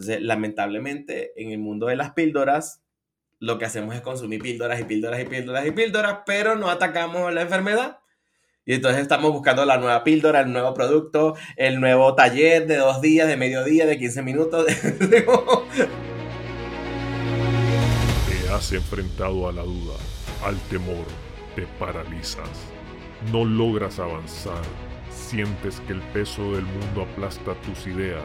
Entonces, lamentablemente, en el mundo de las píldoras, lo que hacemos es consumir píldoras y píldoras y píldoras y píldoras, pero no atacamos la enfermedad. Y entonces estamos buscando la nueva píldora, el nuevo producto, el nuevo taller de dos días, de mediodía, de 15 minutos. Te has enfrentado a la duda, al temor, te paralizas. No logras avanzar. Sientes que el peso del mundo aplasta tus ideas,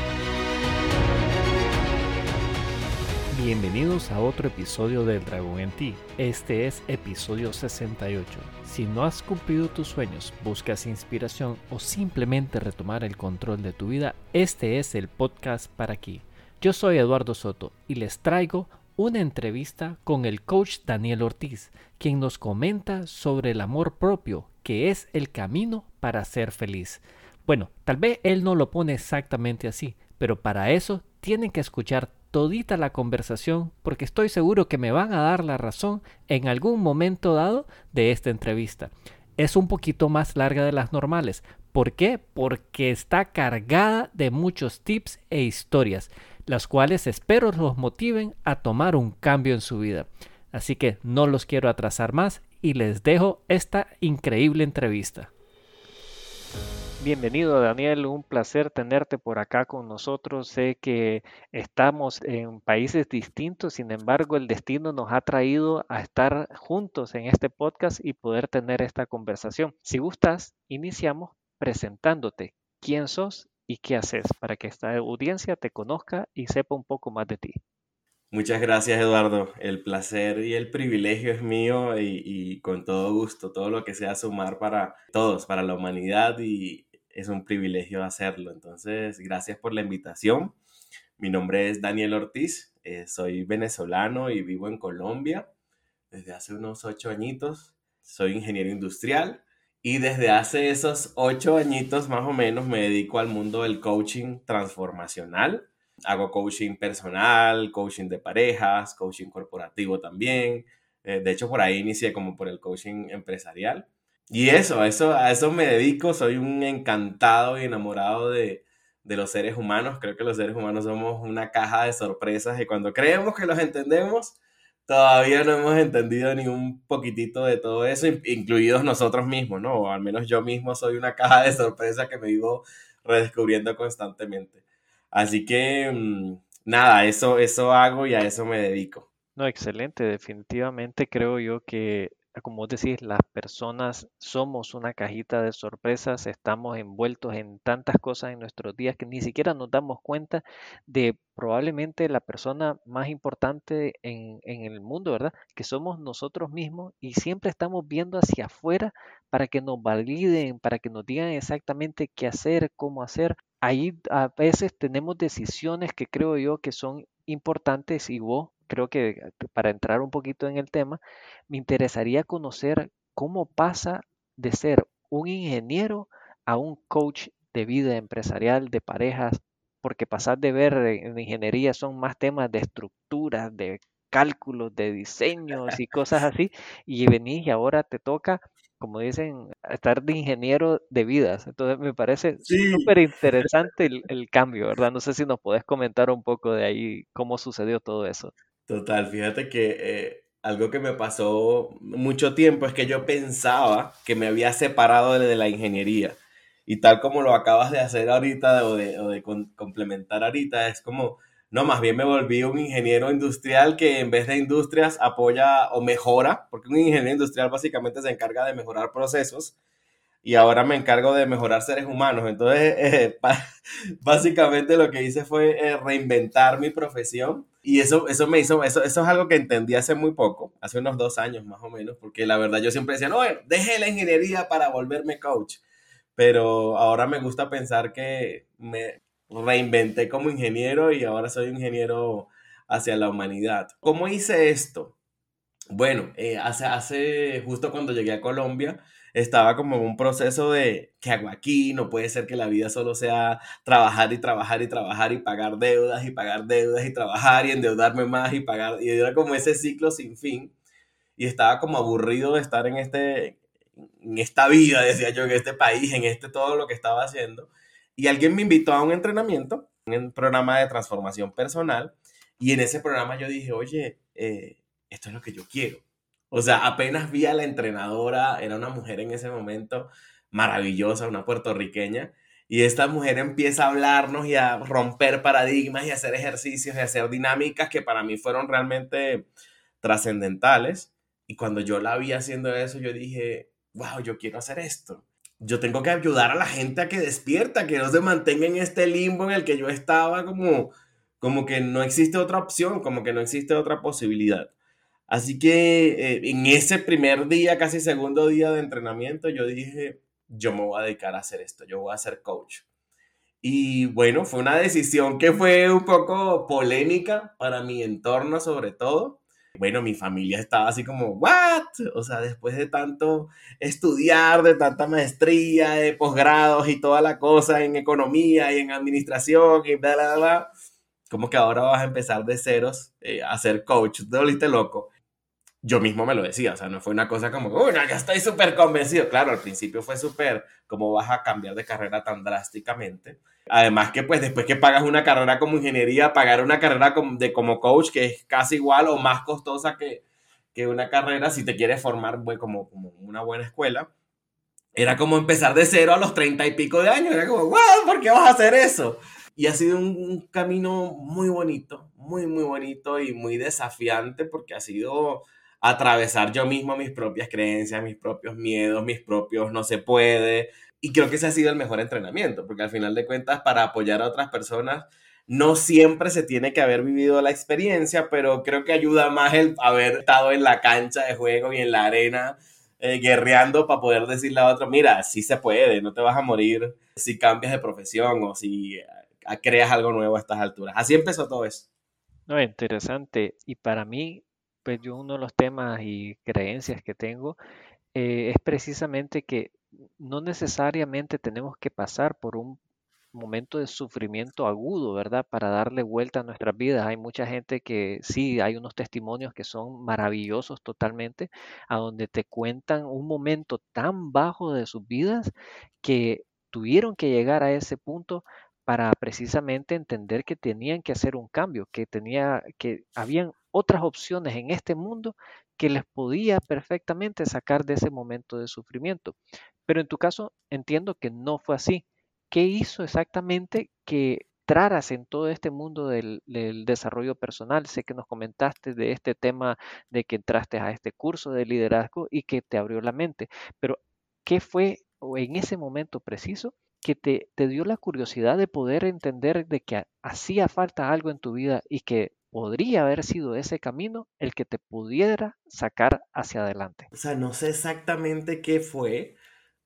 Bienvenidos a otro episodio del Dragón en ti. Este es episodio 68. Si no has cumplido tus sueños, buscas inspiración o simplemente retomar el control de tu vida, este es el podcast para aquí. Yo soy Eduardo Soto y les traigo una entrevista con el coach Daniel Ortiz, quien nos comenta sobre el amor propio, que es el camino para ser feliz. Bueno, tal vez él no lo pone exactamente así, pero para eso tienen que escuchar todita la conversación porque estoy seguro que me van a dar la razón en algún momento dado de esta entrevista. Es un poquito más larga de las normales. ¿Por qué? Porque está cargada de muchos tips e historias, las cuales espero los motiven a tomar un cambio en su vida. Así que no los quiero atrasar más y les dejo esta increíble entrevista. Bienvenido Daniel, un placer tenerte por acá con nosotros. Sé que estamos en países distintos, sin embargo el destino nos ha traído a estar juntos en este podcast y poder tener esta conversación. Si gustas, iniciamos presentándote quién sos y qué haces para que esta audiencia te conozca y sepa un poco más de ti. Muchas gracias Eduardo, el placer y el privilegio es mío y, y, con todo gusto, todo lo que sea sumar para todos, para la humanidad y, es un privilegio hacerlo. Entonces, gracias por la invitación. Mi nombre es Daniel Ortiz, eh, soy venezolano y vivo en Colombia desde hace unos ocho añitos. Soy ingeniero industrial y desde hace esos ocho añitos más o menos me dedico al mundo del coaching transformacional. Hago coaching personal, coaching de parejas, coaching corporativo también. Eh, de hecho, por ahí inicié como por el coaching empresarial. Y eso, eso, a eso me dedico, soy un encantado y enamorado de, de los seres humanos. Creo que los seres humanos somos una caja de sorpresas y cuando creemos que los entendemos, todavía no hemos entendido ni un poquitito de todo eso, incluidos nosotros mismos, ¿no? O al menos yo mismo soy una caja de sorpresas que me vivo redescubriendo constantemente. Así que, mm, nada, eso, eso hago y a eso me dedico. No, excelente, definitivamente creo yo que como decís, las personas somos una cajita de sorpresas, estamos envueltos en tantas cosas en nuestros días que ni siquiera nos damos cuenta de probablemente la persona más importante en, en, el mundo, ¿verdad? Que somos nosotros mismos y siempre estamos viendo hacia afuera para que nos validen, para que nos digan exactamente qué hacer, cómo hacer. Ahí a veces tenemos decisiones que creo yo que son importantes y vos creo que para entrar un poquito en el tema, me interesaría conocer cómo pasa de ser un ingeniero a un coach de vida empresarial, de parejas, porque pasar de ver en ingeniería son más temas de estructuras, de cálculos, de diseños y cosas así, y venís y ahora te toca, como dicen, estar de ingeniero de vidas. Entonces me parece súper interesante el, el, cambio, ¿verdad? No sé si nos podés comentar un poco de ahí cómo sucedió todo eso. Total, fíjate que eh, algo que me pasó mucho tiempo es que yo pensaba que me había separado de, la ingeniería. Y tal como lo acabas de hacer ahorita o de, o de complementar ahorita, es como, no, más bien me volví un ingeniero industrial que en vez de industrias apoya o mejora, porque un ingeniero industrial básicamente se encarga de mejorar procesos y ahora me encargo de mejorar seres humanos. Entonces, eh, básicamente lo que hice fue eh, reinventar mi profesión y eso, eso me hizo, eso, eso es algo que entendí hace muy poco, hace unos dos años más o menos, porque la verdad yo siempre decía, no, dejé la ingeniería para volverme coach, pero ahora me gusta pensar que me reinventé como ingeniero y ahora soy ingeniero hacia la humanidad. ¿Cómo hice esto? Bueno, eh, hace, hace, justo cuando llegué a Colombia, estaba como en un proceso de, ¿qué hago aquí? No puede ser que la vida solo sea trabajar y trabajar y trabajar y pagar deudas y pagar deudas y trabajar y endeudarme más y pagar. Y era como ese ciclo sin fin. Y estaba como aburrido de estar en, este, en esta vida, decía yo, en este país, en este todo lo que estaba haciendo. Y alguien me invitó a un entrenamiento, un programa de transformación personal. Y en ese programa yo dije, oye, eh, esto es lo que yo quiero o sea, apenas vi a la entrenadora, era una mujer en ese momento maravillosa, una puertorriqueña, y esta mujer empieza a hablarnos y a romper paradigmas y a hacer ejercicios y a hacer dinámicas que para mí fueron realmente trascendentales. Y cuando yo la vi haciendo eso, yo dije, wow, yo quiero hacer esto. Yo tengo que ayudar a la gente a que despierta, que no se mantenga en este limbo en el que yo estaba como, como que no existe otra opción, como que no existe otra posibilidad. Así que eh, en ese primer día, casi segundo día de entrenamiento, yo dije, yo me voy a dedicar a hacer esto, yo voy a ser coach. Y bueno, fue una decisión que fue un poco polémica para mi entorno sobre todo. Bueno, mi familia estaba así como, ¿what? O sea, después de tanto estudiar, de tanta maestría, de posgrados y toda la cosa en economía y en administración y bla, bla, bla, como que ahora vas a empezar de ceros eh, a ser coach. Te volviste loco yo mismo me lo decía, o sea, no fue una cosa como, uy, ya estoy súper convencido. Claro, al principio fue súper, ¿cómo vas a cambiar de carrera tan drásticamente? Además que pues después que pagas una carrera como ingeniería, pagar una carrera de, como coach que es casi igual o más costosa que, que una carrera si te quieres formar pues, como, como una buena escuela. Era como empezar de cero a los treinta y pico de años. Era como, wow, ¿por qué vas a hacer eso? Y ha sido un camino muy bonito, muy, muy bonito y muy desafiante porque ha sido atravesar yo mismo mis propias creencias, mis propios miedos, mis propios no se puede. Y creo que ese ha sido el mejor entrenamiento, porque al final de cuentas, para apoyar a otras personas, no siempre se tiene que haber vivido la experiencia, pero creo que ayuda más el haber estado en la cancha de juego y en la arena eh, guerreando para poder decirle a otro, mira, sí se puede, no te vas a morir si cambias de profesión o si eh, creas algo nuevo a estas alturas. Así empezó todo eso. No, interesante. Y para mí, pues yo uno de los temas y creencias que tengo eh, es precisamente que no necesariamente tenemos que pasar por un momento de sufrimiento agudo, ¿verdad? Para darle vuelta a nuestras vidas. Hay mucha gente que sí, hay unos testimonios que son maravillosos totalmente, a donde te cuentan un momento tan bajo de sus vidas que tuvieron que llegar a ese punto para precisamente entender que tenían que hacer un cambio, que tenía que habían otras opciones en este mundo que les podía perfectamente sacar de ese momento de sufrimiento. Pero en tu caso entiendo que no fue así. ¿Qué hizo exactamente que entraras en todo este mundo del, desarrollo personal? Sé que nos comentaste de este tema de que entraste a este curso de liderazgo y que te abrió la mente, pero ¿qué fue en ese momento preciso que te, te dio la curiosidad de poder entender de que hacía falta algo en tu vida y que podría haber sido ese camino el que te pudiera sacar hacia adelante. O sea, no sé exactamente qué fue,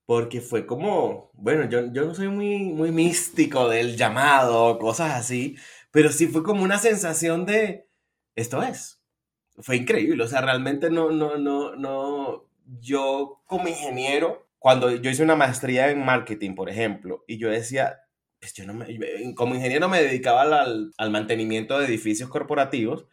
porque fue como, bueno, yo, yo no soy muy, muy místico del llamado, cosas así, pero sí fue como una sensación de, esto es. Fue increíble, o sea, realmente no, no, no, no, yo como ingeniero, cuando yo hice una maestría en marketing, por ejemplo, y yo decía, pues yo no me, como ingeniero me dedicaba al, al, mantenimiento de edificios corporativos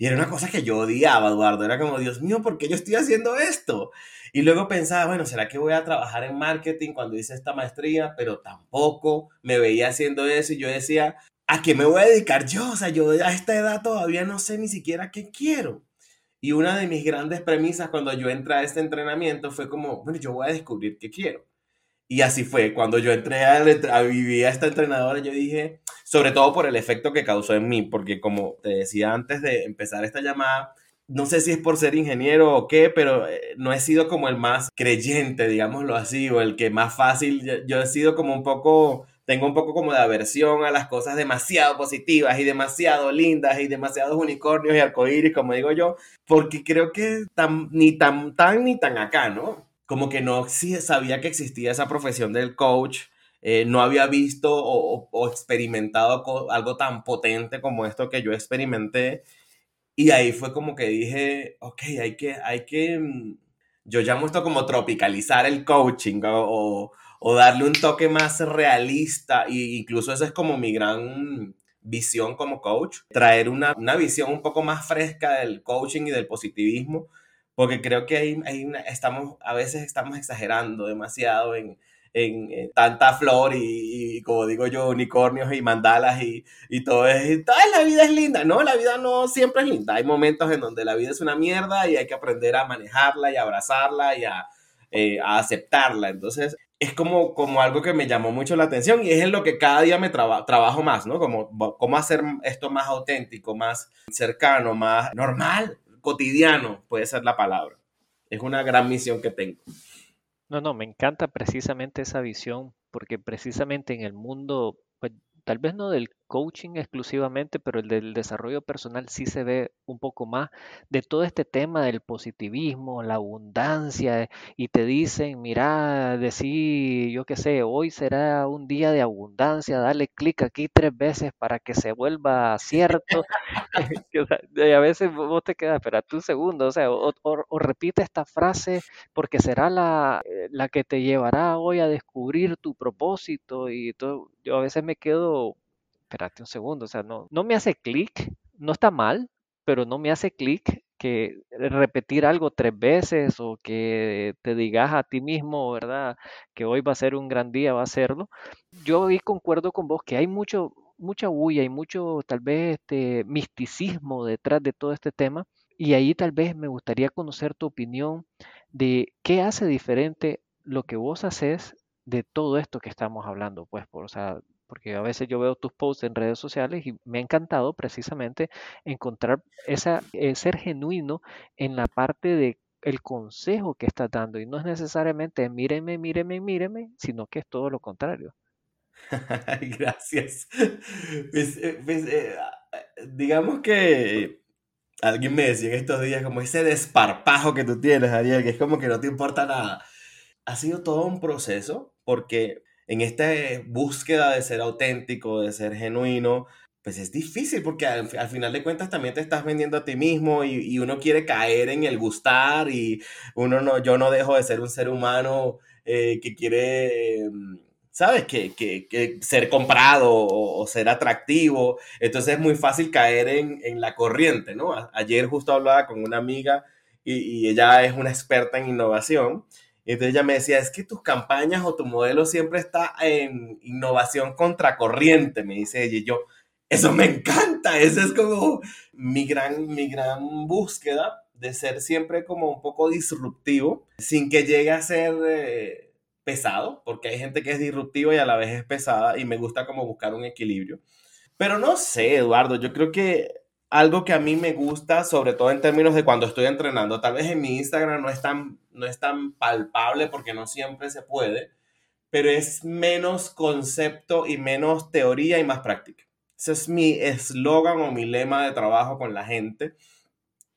y era una cosa que yo odiaba, Eduardo. Era como, Dios mío, ¿por qué yo estoy haciendo esto? Y luego pensaba, bueno, ¿será que voy a trabajar en marketing cuando hice esta maestría? Pero tampoco me veía haciendo eso y yo decía, ¿a qué me voy a dedicar yo? O sea, yo a esta edad todavía no sé ni siquiera qué quiero. Y una de mis grandes premisas cuando yo entré a este entrenamiento fue como, bueno, yo voy a descubrir qué quiero. Y así fue, cuando yo entré a, a vivir a esta entrenadora, yo dije, sobre todo por el efecto que causó en mí, porque como te decía antes de empezar esta llamada, no sé si es por ser ingeniero o qué, pero eh, no he sido como el más creyente, digámoslo así, o el que más fácil, yo, he sido como un poco, tengo un poco como de aversión a las cosas demasiado positivas y demasiado lindas y demasiados unicornios y arcoíris, como digo yo, porque creo que tan, ni tan tan ni tan acá, ¿no? Como que no sabía que existía esa profesión del coach, eh, no había visto o, experimentado algo tan potente como esto que yo experimenté. Y ahí fue como que dije, ok, hay que, hay que, mm, yo llamo esto como tropicalizar el coaching o, darle un toque más realista, e incluso eso es como mi gran visión como coach, traer una visión un poco más fresca del coaching y del positivismo, porque creo que ahí, estamos, a veces estamos exagerando demasiado en, en, tanta flor y, como digo yo, unicornios y mandalas y, y todo es, toda la vida es linda, ¿no? La vida no siempre es linda, hay momentos en donde la vida es una mierda y hay que aprender a manejarla y abrazarla y a, eh, a aceptarla, entonces es como, como algo que me llamó mucho la atención y es en lo que cada día me trabajo más, ¿no? Como cómo hacer esto más auténtico, más cercano, más normal, cotidiano, puede ser la palabra. Es una gran misión que tengo. No, no, me encanta precisamente esa visión, porque precisamente en el mundo, pues, tal vez no del coaching exclusivamente, pero el del desarrollo personal sí se ve un poco más de todo este tema del positivismo, la abundancia, y te dicen, mira, decir, yo qué sé, hoy será un día de abundancia, dale clic aquí tres veces para que se vuelva cierto. y a veces vos te quedas, espérate un segundo, o sea, o, repite esta frase porque será la, eh, la que te llevará hoy a descubrir tu propósito y todo. Yo a veces me quedo espérate un segundo, o sea, no, me hace clic, no está mal, pero no me hace clic que repetir algo tres veces o que te digas a ti mismo, ¿verdad? Que hoy va a ser un gran día, va a serlo. Yo ahí concuerdo con vos que hay mucho, mucha bulla y mucho tal vez este misticismo detrás de todo este tema y ahí tal vez me gustaría conocer tu opinión de qué hace diferente lo que vos haces de todo esto que estamos hablando, pues, por, o sea, porque a veces yo veo tus posts en redes sociales y me ha encantado precisamente encontrar esa, eh, ser genuino en la parte de el consejo que estás dando y no es necesariamente míreme, míreme, míreme, sino que es todo lo contrario. Gracias. Pues, eh, pues, eh, digamos que alguien me decía en estos días como ese desparpajo que tú tienes, Ariel, que es como que no te importa nada. Ha sido todo un proceso porque en esta búsqueda de ser auténtico, de ser genuino, pues es difícil porque al, final de cuentas también te estás vendiendo a ti mismo y, uno quiere caer en el gustar y uno no, yo no dejo de ser un ser humano eh, que quiere, em, ¿sabes? Que, que, ser comprado o, ser atractivo. Entonces es muy fácil caer en, en la corriente, ¿no? ayer justo hablaba con una amiga y, y ella es una experta en innovación entonces ella me decía, es que tus campañas o tu modelo siempre está en innovación contracorriente, me dice ella. Yo, eso me encanta, esa es como mi gran, mi gran búsqueda de ser siempre como un poco disruptivo, sin que llegue a ser eh, pesado, porque hay gente que es disruptiva y a la vez es pesada y me gusta como buscar un equilibrio. Pero no sé, Eduardo, yo creo que algo que a mí me gusta, sobre todo en términos de cuando estoy entrenando, tal vez en mi Instagram no es tan, no es tan palpable porque no siempre se puede, pero es menos concepto y menos teoría y más práctica. Ese es mi eslogan o mi lema de trabajo con la gente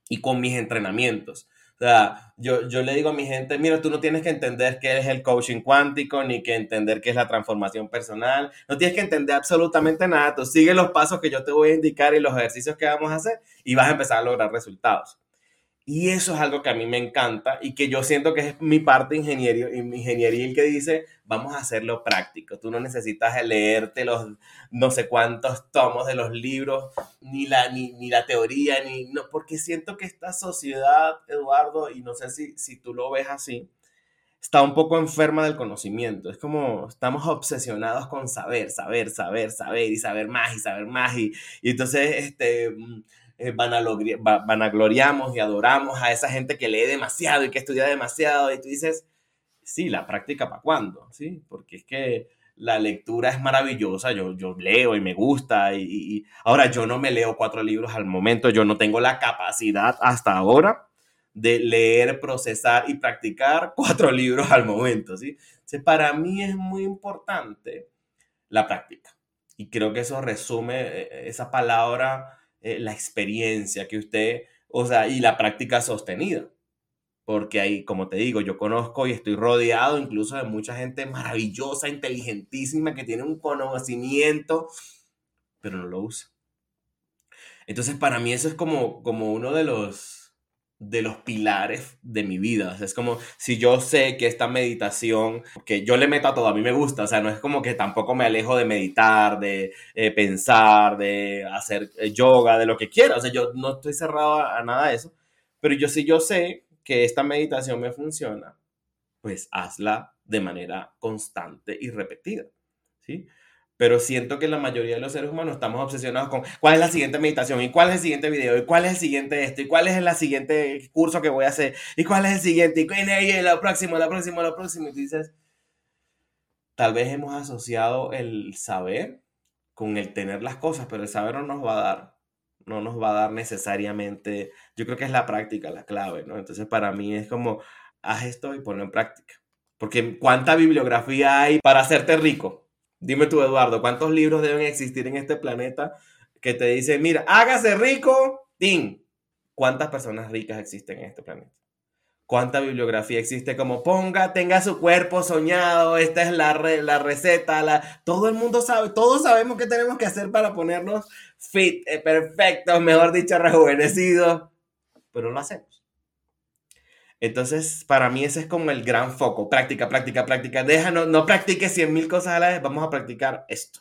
y con mis entrenamientos. Sea, yo, yo le digo a mi gente, mira, tú no tienes que entender qué es el coaching cuántico, ni que entender qué es la transformación personal, no tienes que entender absolutamente nada, tú sigue los pasos que yo te voy a indicar y los ejercicios que vamos a hacer y vas a empezar a lograr resultados. Y eso es algo que a mí me encanta y que yo siento que es mi parte ingeniería ingenieril que dice, vamos a hacerlo práctico. Tú no necesitas leerte los no sé cuántos tomos de los libros, ni la, ni, ni la teoría, ni, no, porque siento que esta sociedad, Eduardo, y no sé si, si tú lo ves así, está un poco enferma del conocimiento. Es como estamos obsesionados con saber, saber, saber, saber y saber más y saber más. Y, y entonces, este mm, eh, vanagloriamos y adoramos a esa gente que lee demasiado y que estudia demasiado y tú dices, sí, la práctica para cuándo, ¿sí? Porque es que la lectura es maravillosa, yo, yo leo y me gusta y, ahora yo no me leo cuatro libros al momento, yo no tengo la capacidad hasta ahora de leer, procesar y practicar cuatro libros al momento, ¿sí? para mí es muy importante la práctica y creo que eso resume eh, esa palabra eh, la experiencia que usted, o sea, y la práctica sostenida. Porque ahí, como te digo, yo conozco y estoy rodeado incluso de mucha gente maravillosa, inteligentísima, que tiene un conocimiento, pero no lo usa. Entonces, para mí eso es como, como uno de los, de los pilares de mi vida. es como si yo sé que esta meditación, que yo le meto a todo, a mí me gusta, o sea, no es como que tampoco me alejo de meditar, de eh, pensar, de hacer eh, yoga, de lo que quiera. O sea, yo no estoy cerrado a, nada de eso, pero yo sí, yo sé que esta meditación me funciona, pues hazla de manera constante y repetida, ¿sí? Pero siento que la mayoría de los seres humanos estamos obsesionados con cuál es la siguiente meditación y cuál es el siguiente video y cuál es el siguiente esto y cuál es el siguiente curso que voy a hacer y cuál es el siguiente y, y lo próximo, lo próximo, lo próximo. Y dices, tal vez hemos asociado el saber con el tener las cosas, pero el saber no nos va a dar, no nos va a dar necesariamente, yo creo que es la práctica la clave, ¿no? Entonces para mí es como, haz esto y ponlo en práctica. Porque ¿cuánta bibliografía hay para hacerte rico? Dime tú, Eduardo, ¿cuántos libros deben existir en este planeta que te dicen, mira, hágase rico, ¡ting! ¿Cuántas personas ricas existen en este planeta? ¿Cuánta bibliografía existe como ponga, tenga su cuerpo soñado, esta es la, la receta, la... todo el mundo sabe, todos sabemos qué tenemos que hacer para ponernos fit, eh, perfectos, mejor dicho, rejuvenecidos, pero no lo hacemos. Entonces, para mí ese es como el gran foco. Práctica, práctica, práctica. Deja, no, practiques cien mil cosas a la vez, vamos a practicar esto.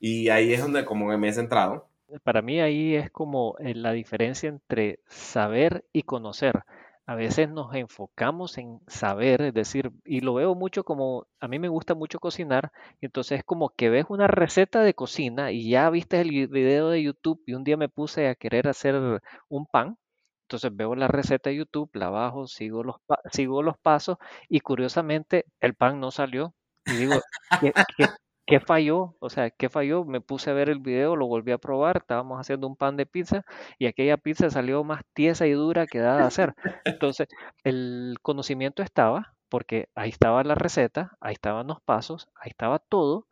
Y ahí es donde como me he centrado. Para mí ahí es como eh, la diferencia entre saber y conocer. A veces nos enfocamos en saber, es decir, y lo veo mucho como, a mí me gusta mucho cocinar, entonces es como que ves una receta de cocina y ya viste el video de YouTube y un día me puse a querer hacer un pan entonces veo la receta de YouTube, la bajo, sigo los, sigo los pasos y curiosamente el pan no salió. Y digo, ¿qué, falló? O sea, ¿qué falló? Me puse a ver el video, lo volví a probar, estábamos haciendo un pan de pizza y aquella pizza salió más tiesa y dura que dada de hacer. Entonces, el conocimiento estaba, porque ahí estaba la receta, ahí estaban los pasos, ahí estaba todo,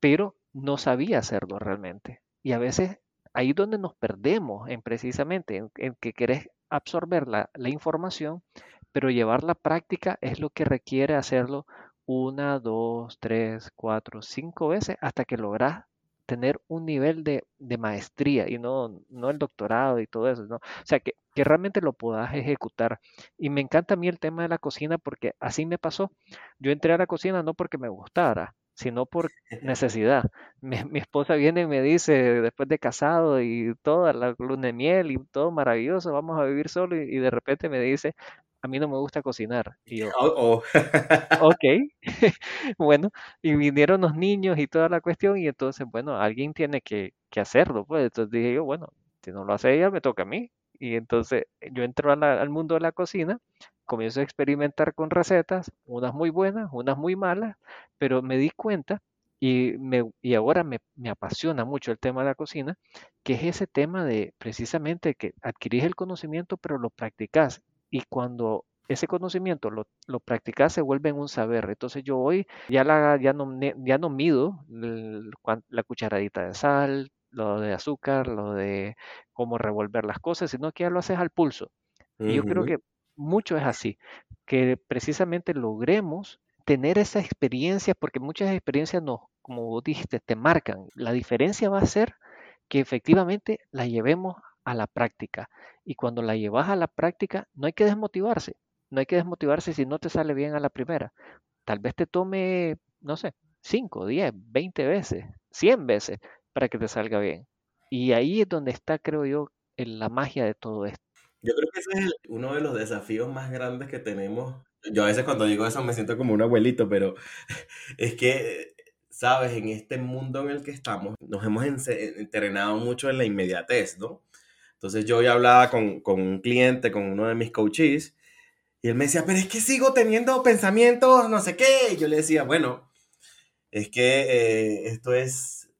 pero no sabía hacerlo realmente. Y a veces ahí donde nos perdemos en precisamente en, en que querés absorber la, información, pero llevar la práctica es lo que requiere hacerlo una, dos, tres, cuatro, cinco veces hasta que logras tener un nivel de, maestría y no, no el doctorado y todo eso, ¿no? O sea, que, que, realmente lo puedas ejecutar. Y me encanta a mí el tema de la cocina porque así me pasó. Yo entré a la cocina no porque me gustara, sino por necesidad. Mi, esposa viene y me dice, después de casado y toda la luna de miel y todo maravilloso, vamos a vivir solo y, de repente me dice, a mí no me gusta cocinar. Y yo, oh, ok, bueno, y vinieron los niños y toda la cuestión y entonces, bueno, alguien tiene que, que hacerlo, pues entonces dije yo, bueno, si no lo hace ella, me toca a mí. Y entonces yo entro al mundo de la cocina comienzo a experimentar con recetas, unas muy buenas, unas muy malas, pero me di cuenta y, me, y ahora me, me, apasiona mucho el tema de la cocina, que es ese tema de precisamente que adquirís el conocimiento pero lo practicás y cuando ese conocimiento lo, lo practicas se vuelve en un saber. Entonces yo hoy ya, la, ya, no, ya no mido la cucharadita de sal, lo de azúcar, lo de cómo revolver las cosas, sino que ya lo haces al pulso. Y yo creo que mucho es así, que precisamente logremos tener esa experiencia, porque muchas experiencias nos, como vos dijiste, te marcan. La diferencia va a ser que efectivamente la llevemos a la práctica. Y cuando la llevas a la práctica, no hay que desmotivarse. No hay que desmotivarse si no te sale bien a la primera. Tal vez te tome, no sé, 5, 10, 20 veces, 100 veces para que te salga bien. Y ahí es donde está, creo yo, la magia de todo esto. Yo creo que ese es uno de los desafíos más grandes que tenemos. Yo a veces cuando digo eso me siento como un abuelito, pero es que, sabes, en este mundo en el que estamos, nos hemos entrenado mucho en la inmediatez, ¿no? Entonces yo hoy hablaba con, con un cliente, con uno de mis coaches, y él me decía, pero es que sigo teniendo pensamientos, no sé qué. Y yo le decía, bueno, es que eh, esto es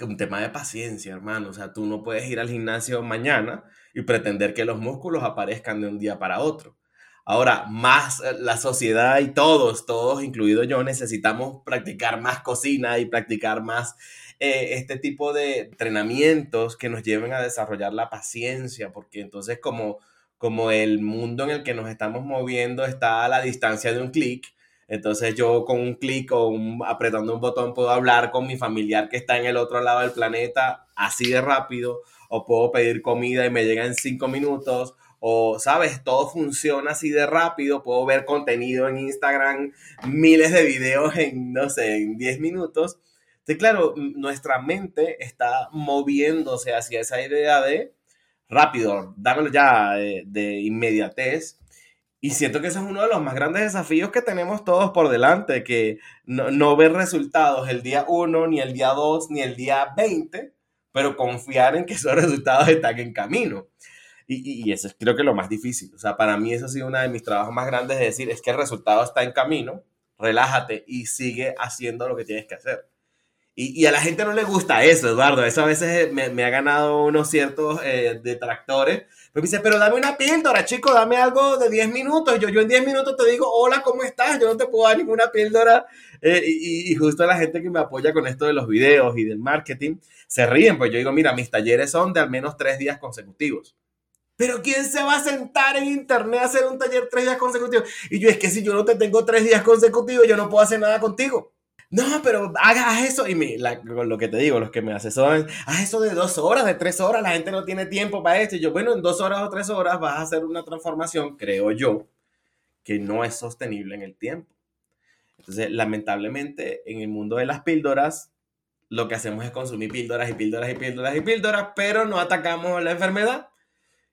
un tema de paciencia, hermano. O sea, tú no puedes ir al gimnasio mañana y pretender que los músculos aparezcan de un día para otro. Ahora, más eh, la sociedad y todos, todos, incluido yo, necesitamos practicar más cocina y practicar más eh, este tipo de entrenamientos que nos lleven a desarrollar la paciencia, porque entonces como, como el mundo en el que nos estamos moviendo está a la distancia de un clic, Entonces yo con un clic o apretando un botón puedo hablar con mi familiar que está en el otro lado del planeta así de rápido, o puedo pedir comida y me llega en cinco minutos, o sabes, todo funciona así de rápido, puedo ver contenido en Instagram, miles de videos en, no sé, en 10 minutos. Entonces, claro, nuestra mente está moviéndose hacia esa idea de rápido, dámelo ya, de, de inmediatez. Y siento que ese es uno de los más grandes desafíos que tenemos todos por delante, que no, no ver resultados el día 1, ni el día 2, ni el día 20, pero confiar en que esos resultados están en camino. Y, y, eso es creo que lo más difícil. O sea, para mí eso ha sido uno de mis trabajos más grandes de decir, es que el resultado está en camino, relájate y sigue haciendo lo que tienes que hacer. Y, y, a la gente no le gusta eso, Eduardo. Eso a veces me, me ha ganado unos ciertos eh, detractores. Pero me dice, pero dame una píldora, chico, dame algo de 10 minutos. Yo, yo en 10 minutos te digo, hola, ¿cómo estás? Yo no te puedo dar ninguna píldora. Eh, y, y, justo la gente que me apoya con esto de los videos y del marketing se ríen, pues yo digo, mira, mis talleres son de al menos tres días consecutivos. Pero ¿quién se va a sentar en internet a hacer un taller tres días consecutivos? Y yo, es que si yo no te tengo tres días consecutivos, yo no puedo hacer nada contigo no, pero hagas eso. Y mi, la, lo que te digo, los que me asesoran, haz eso de dos horas, de tres horas, la gente no tiene tiempo para esto. Y yo, bueno, en dos horas o tres horas vas a hacer una transformación, creo yo, que no es sostenible en el tiempo. Entonces, lamentablemente, en el mundo de las píldoras, lo que hacemos es consumir píldoras y píldoras y píldoras y píldoras, pero no atacamos la enfermedad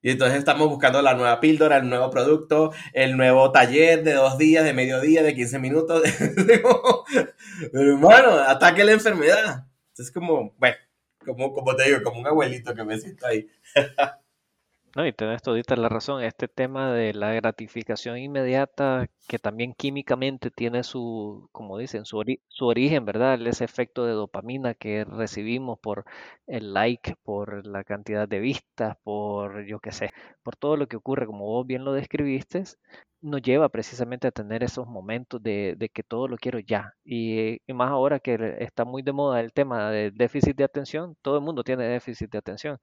y entonces estamos buscando la nueva píldora, el nuevo producto, el nuevo taller de dos días, de mediodía, de 15 minutos. Pero ataque la enfermedad. Es como, bueno, como, como te digo, como un abuelito que me siento ahí. No, y tenés todita la razón, este tema de la gratificación inmediata, que también químicamente tiene su, como dicen, su, su origen, ¿verdad? Ese efecto de dopamina que recibimos por el like, por la cantidad de vistas, por, yo qué sé, por todo lo que ocurre, como vos bien lo describiste, nos lleva precisamente a tener esos momentos de, de que todo lo quiero ya. Y, más ahora que está muy de moda el tema del déficit de atención, todo el mundo tiene déficit de atención.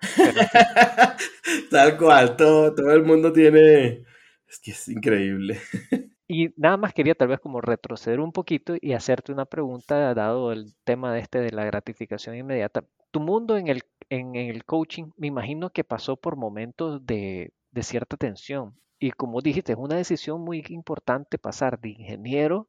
Tal cual, todo, todo el mundo tiene... Es que es increíble. Y nada más quería tal vez como retroceder un poquito y hacerte una pregunta, dado el tema de este de la gratificación inmediata. Tu mundo en el, en el coaching, me imagino que pasó por momentos de, de cierta tensión. Y como dijiste, es una decisión muy importante pasar de ingeniero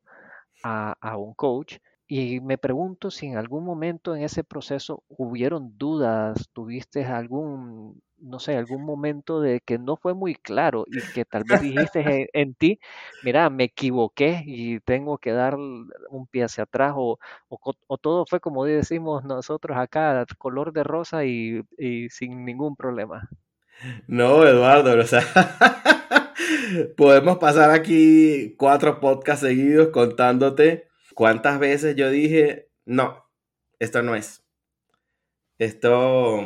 a, a un coach. Y me pregunto si en algún momento en ese proceso hubieron dudas, tuviste algún, no sé, algún momento de que no fue muy claro y que tal vez dijiste en, en ti, mira, me equivoqué y tengo que dar un pie hacia atrás o, o, o todo fue como decimos nosotros acá, color de rosa y, y sin ningún problema. No, Eduardo, o sea, podemos pasar aquí cuatro podcasts seguidos contándote ¿Cuántas veces yo dije, no, esto no es? Esto,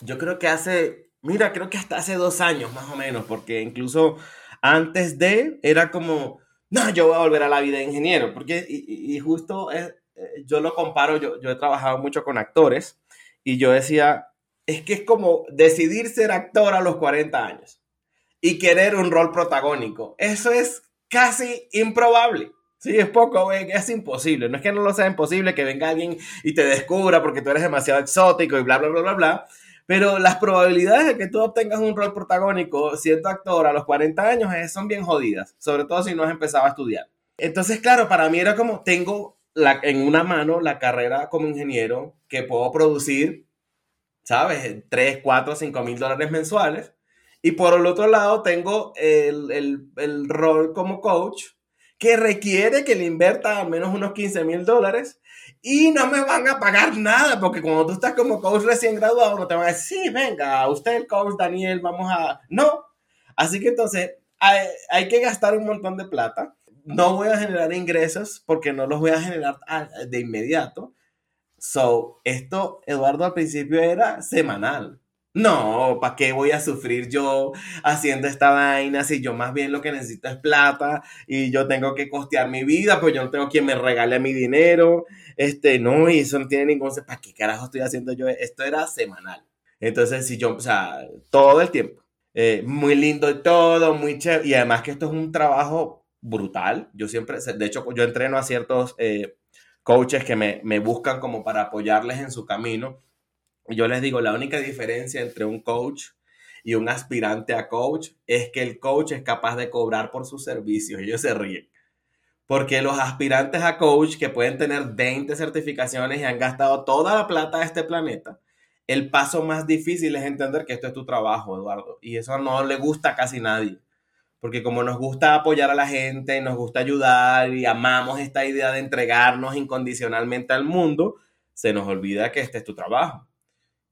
yo creo que hace, mira, creo que hasta hace dos años más o menos, porque incluso antes de era como, no, yo voy a volver a la vida de ingeniero, porque, y, y justo es, eh, yo lo comparo, yo, yo he trabajado mucho con actores y yo decía, es que es como decidir ser actor a los 40 años y querer un rol protagónico. Eso es casi improbable. Sí, es poco, güey, es imposible. No es que no lo sea imposible que venga alguien y te descubra porque tú eres demasiado exótico y bla, bla, bla, bla, bla. Pero las probabilidades de que tú obtengas un rol protagónico siendo actor a los 40 años son bien jodidas, sobre todo si no has empezado a estudiar. Entonces, claro, para mí era como, tengo la, en una mano la carrera como ingeniero que puedo producir, ¿sabes? 3, 4, 5 mil dólares mensuales. Y por el otro lado tengo el, el, el rol como coach que requiere que le invierta al menos unos 15 mil dólares y no me van a pagar nada, porque cuando tú estás como coach recién graduado, no te van a decir, sí, venga, usted el coach Daniel, vamos a... No. Así que entonces hay, hay que gastar un montón de plata. No voy a generar ingresos porque no los voy a generar de inmediato. So, esto, Eduardo, al principio era semanal. No, ¿para qué voy a sufrir yo haciendo esta vaina si yo más bien lo que necesito es plata y yo tengo que costear mi vida, pues yo no tengo quien me regale mi dinero? Este, no, y eso no tiene ningún... ¿Para qué carajo estoy haciendo yo? Esto era semanal. Entonces, si yo, o sea, todo el tiempo. Eh, muy lindo y todo, muy chévere. Y además que esto es un trabajo brutal. Yo siempre, de hecho, yo entreno a ciertos eh, coaches que me, me buscan como para apoyarles en su camino. Yo les digo, la única diferencia entre un coach y un aspirante a coach es que el coach es capaz de cobrar por sus servicios. Ellos se ríen. Porque los aspirantes a coach que pueden tener 20 certificaciones y han gastado toda la plata de este planeta, el paso más difícil es entender que esto es tu trabajo, Eduardo. Y eso no le gusta a casi nadie. Porque como nos gusta apoyar a la gente, nos gusta ayudar y amamos esta idea de entregarnos incondicionalmente al mundo, se nos olvida que este es tu trabajo.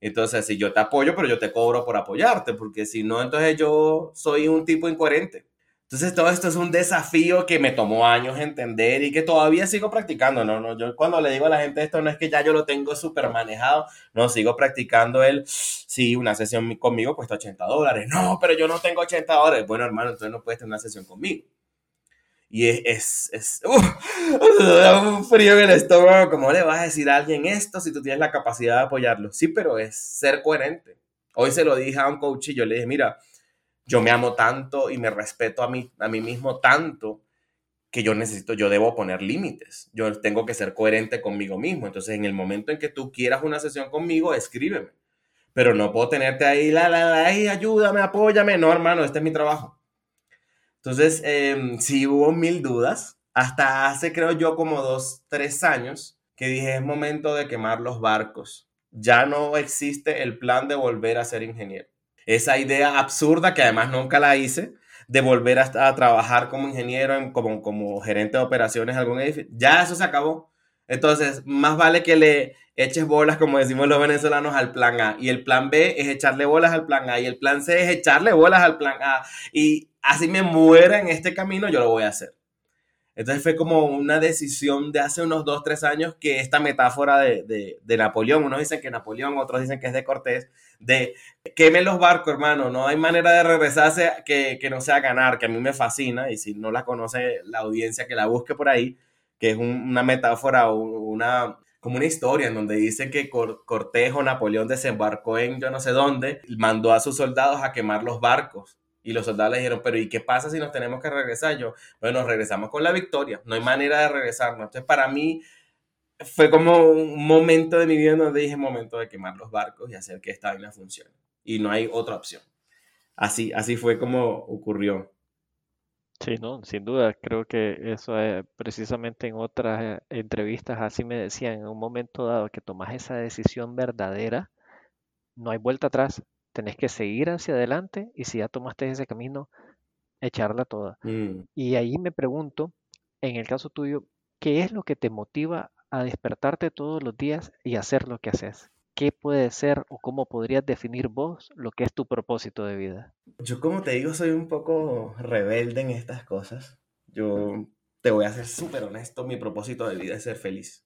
Entonces, si yo te apoyo, pero yo te cobro por apoyarte, porque si no, entonces yo soy un tipo incoherente. Entonces todo esto es un desafío que me tomó años entender y que todavía sigo practicando. No, no, yo cuando le digo a la gente esto no es que ya yo lo tengo súper manejado, no, sigo practicando el, sí, una sesión conmigo cuesta 80 dólares. No, pero yo no tengo 80 dólares. Bueno, hermano, entonces no puedes tener una sesión conmigo. Y es, es, es un frío en el estómago. ¿Cómo le vas a decir a alguien esto si tú tienes la capacidad de apoyarlo? Sí, pero es ser coherente. Hoy se lo dije a un coach y yo le dije, mira, yo me amo tanto y me respeto a mí, a mí mismo tanto que yo necesito, yo debo poner límites. Yo tengo que ser coherente conmigo mismo. Entonces, en el momento en que tú quieras una sesión conmigo, escríbeme. Pero no puedo tenerte ahí, la, la, ahí, ayúdame, apóyame. No, hermano, este es mi trabajo. Entonces, eh, sí hubo mil dudas. Hasta hace, creo yo, como dos, tres años, que dije, es momento de quemar los barcos. Ya no existe el plan de volver a ser ingeniero. Esa idea absurda, que además nunca la hice, de volver a, trabajar como ingeniero, como, como gerente de operaciones en algún edificio, ya eso se acabó. Entonces, más vale que le eches bolas, como decimos los venezolanos, al plan A. Y el plan B es echarle bolas al plan A. Y el plan C es echarle bolas al plan A. Y así me muera en este camino, yo lo voy a hacer. Entonces fue como una decisión de hace unos dos, tres años que esta metáfora de, de, Napoleón, unos dicen que Napoleón, otros dicen que es de Cortés, de queme los barcos, hermano, no hay manera de regresarse que, que, no sea ganar, que a mí me fascina y si no la conoce la audiencia que la busque por ahí, que es una metáfora una, como una historia en donde dice que Cortés o Napoleón desembarcó en yo no sé dónde, mandó a sus soldados a quemar los barcos y los soldados le dijeron, pero ¿y qué pasa si nos tenemos que regresar? Yo, bueno, nos regresamos con la victoria, no hay manera de regresarnos. Entonces, para mí fue como un momento de mi vida donde dije, momento de quemar los barcos y hacer que esta vaina funcione. Y no hay otra opción. Así, así fue como ocurrió. Sí, no, sin duda, creo que eso es precisamente en otras eh, entrevistas así me decían, en un momento dado que tomas esa decisión verdadera, no hay vuelta atrás, tenés que seguir hacia adelante y si ya tomaste ese camino, echarla toda. Mm. Y ahí me pregunto, en el caso tuyo, ¿qué es lo que te motiva a despertarte todos los días y hacer lo que haces? ¿Qué puede ser o cómo podrías definir vos lo que es tu propósito de vida? Yo como te digo, soy un poco rebelde en estas cosas. Yo te voy a ser súper honesto, mi propósito de vida es ser feliz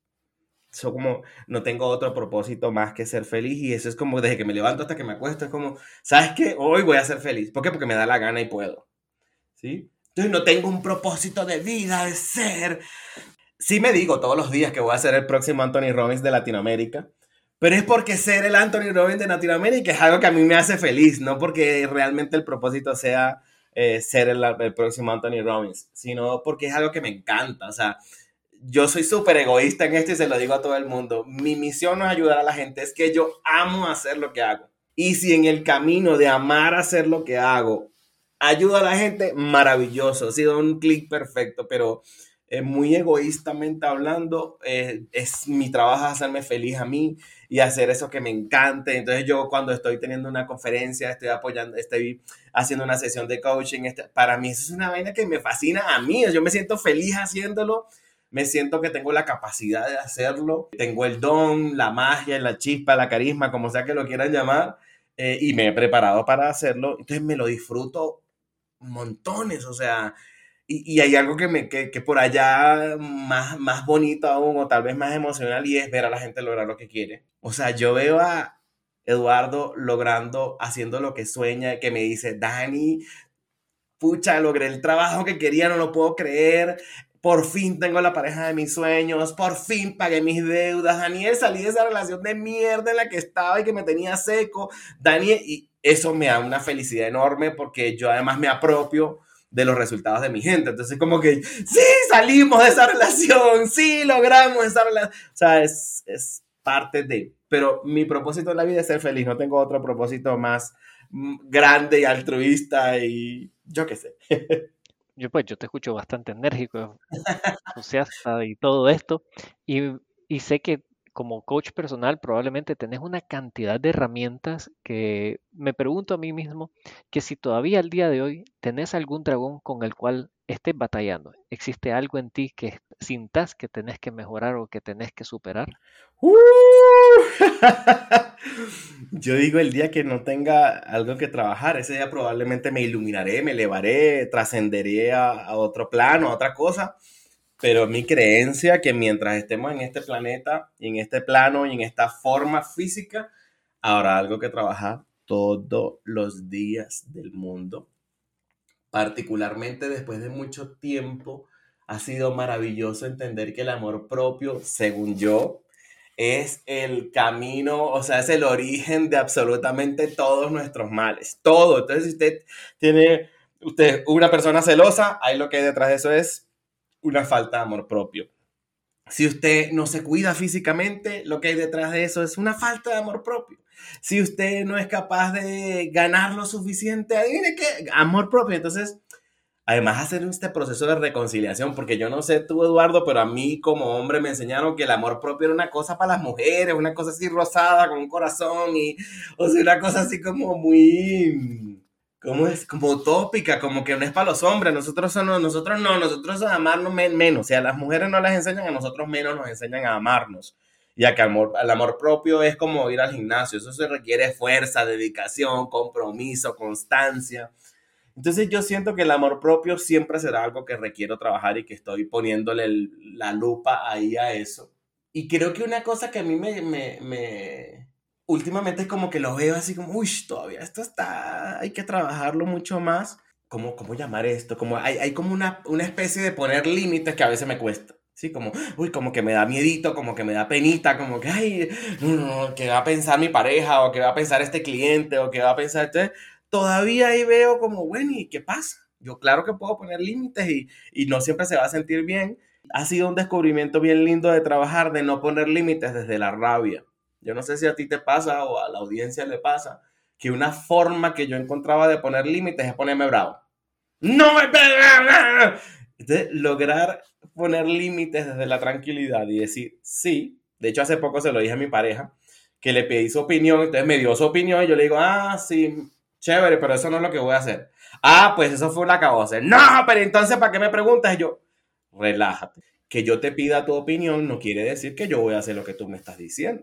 yo como no tengo otro propósito más que ser feliz y eso es como desde que me levanto hasta que me acuesto, es como, ¿sabes qué? Hoy voy a ser feliz. ¿Por qué? Porque me da la gana y puedo. ¿Sí? Entonces no tengo un propósito de vida, de ser. Sí me digo todos los días que voy a ser el próximo Anthony Robbins de Latinoamérica, pero es porque ser el Anthony Robbins de Latinoamérica es algo que a mí me hace feliz, no porque realmente el propósito sea eh, ser el, el próximo Anthony Robbins, sino porque es algo que me encanta. O sea, yo soy súper egoísta en esto y se lo digo a todo el mundo. Mi misión no es ayudar a la gente, es que yo amo hacer lo que hago. Y si en el camino de amar hacer lo que hago, ayuda a la gente, maravilloso. Ha sido un clic perfecto, pero eh, muy egoístamente hablando, eh, es mi trabajo hacerme feliz a mí y hacer eso que me encante. Entonces yo cuando estoy teniendo una conferencia, estoy apoyando, estoy haciendo una sesión de coaching, este, para mí es una vaina que me fascina a mí. Yo me siento feliz haciéndolo me siento que tengo la capacidad de hacerlo, tengo el don, la magia, la chispa, la carisma, como sea que lo quieran llamar, eh, y me he preparado para hacerlo, entonces me lo disfruto montones, o sea, y, hay algo que, me, que, que, por allá más, más bonito aún, o tal vez más emocional, y es ver a la gente lograr lo que quiere. O sea, yo veo a Eduardo logrando, haciendo lo que sueña, que me dice, Dani, pucha, logré el trabajo que quería, no lo puedo creer, por fin tengo la pareja de mis sueños, por fin pagué mis deudas, Daniel, salí de esa relación de mierda en la que estaba y que me tenía seco, Daniel, y eso me da una felicidad enorme porque yo además me apropio de los resultados de mi gente. Entonces, como que, sí, salimos de esa relación, sí, logramos esa relación. O sea, es, es parte de, pero mi propósito en la vida es ser feliz, no tengo otro propósito más mm, grande y altruista y yo qué sé. Yo pues yo te escucho bastante enérgico, entusiasta y todo esto y, y sé que como coach personal probablemente tenés una cantidad de herramientas que me pregunto a mí mismo que si todavía al día de hoy tenés algún dragón con el cual estés batallando, existe algo en ti que sintas que tenés que mejorar o que tenés que superar. ¡Uh! Yo digo el día que no tenga algo que trabajar, ese día probablemente me iluminaré, me elevaré, trascenderé a, a otro plano, a otra cosa pero mi creencia que mientras estemos en este planeta en este plano y en esta forma física, habrá algo que trabajar todos los días del mundo. Particularmente después de mucho tiempo, ha sido maravilloso entender que el amor propio, según yo, es el camino, o sea, es el origen de absolutamente todos nuestros males. Todo. Entonces, si usted tiene, usted, una persona celosa, ahí lo que hay detrás de eso es una falta de amor propio. Si usted no se cuida físicamente, lo que hay detrás de eso es una falta de amor propio. Si usted no es capaz de ganar lo suficiente, adivine qué, amor propio. Entonces, además hacer este proceso de reconciliación, porque yo no sé tú, Eduardo, pero a mí como hombre me enseñaron que el amor propio era una cosa para las mujeres, una cosa así rosada, con un corazón, y, o sea, una cosa así como muy ¿cómo es? Como utópica, como que no es para los hombres, nosotros, nosotros no, nosotros a amarnos menos, o sea, las mujeres no las enseñan, a nosotros menos nos enseñan a amarnos. Ya que amor, el amor propio es como ir al gimnasio, eso se requiere fuerza, dedicación, compromiso, constancia. Entonces yo siento que el amor propio siempre será algo que requiero trabajar y que estoy poniéndole la lupa ahí a eso. Y creo que una cosa que a mí me últimamente es como que lo veo así como, uy, todavía esto está, hay que trabajarlo mucho más. ¿Cómo, cómo llamar esto? Como hay, hay como una, una especie de poner límites que a veces me cuesta. Sí, como, uy, como que me da miedito, como que me da penita, como que, ay, no, ¿qué va a pensar mi pareja? O qué va a pensar este cliente? O qué va a pensar este... Todavía ahí veo como, bueno, ¿y qué pasa? Yo claro que puedo poner límites y, y no siempre se va a sentir bien. Ha sido un descubrimiento bien lindo de trabajar, de no poner límites desde la rabia. Yo no sé si a ti te pasa o a la audiencia le pasa que una forma que yo encontraba de poner límites es ponerme bravo. No me Entonces, lograr poner límites desde la tranquilidad y decir sí. De hecho, hace poco se lo dije a mi pareja que le pedí su opinión, entonces me dio su opinión y yo le digo, ah, sí, chévere, pero eso no es lo que voy a hacer. Ah, pues eso fue una cabosa. No, pero entonces, ¿para qué me preguntas? Y yo, relájate. Que yo te pida tu opinión no quiere decir que yo voy a hacer lo que tú me estás diciendo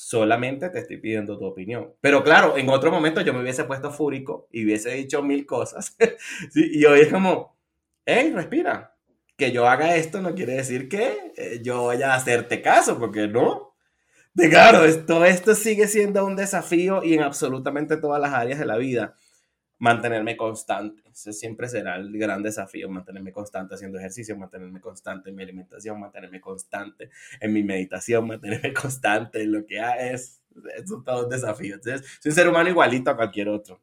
solamente te estoy pidiendo tu opinión. Pero claro, en otro momento yo me hubiese puesto fúrico y hubiese dicho mil cosas. Y hoy es como, hey, respira. Que yo haga esto no quiere decir que eh, yo vaya a hacerte caso, porque no. De claro, esto, esto sigue siendo un desafío y en absolutamente todas las áreas de la vida mantenerme constante. Ese siempre será el gran desafío, mantenerme constante haciendo ejercicio, mantenerme constante en mi alimentación, mantenerme constante en mi meditación, mantenerme constante en lo que es. Es todo un desafío. Entonces, soy un ser humano igualito a cualquier otro.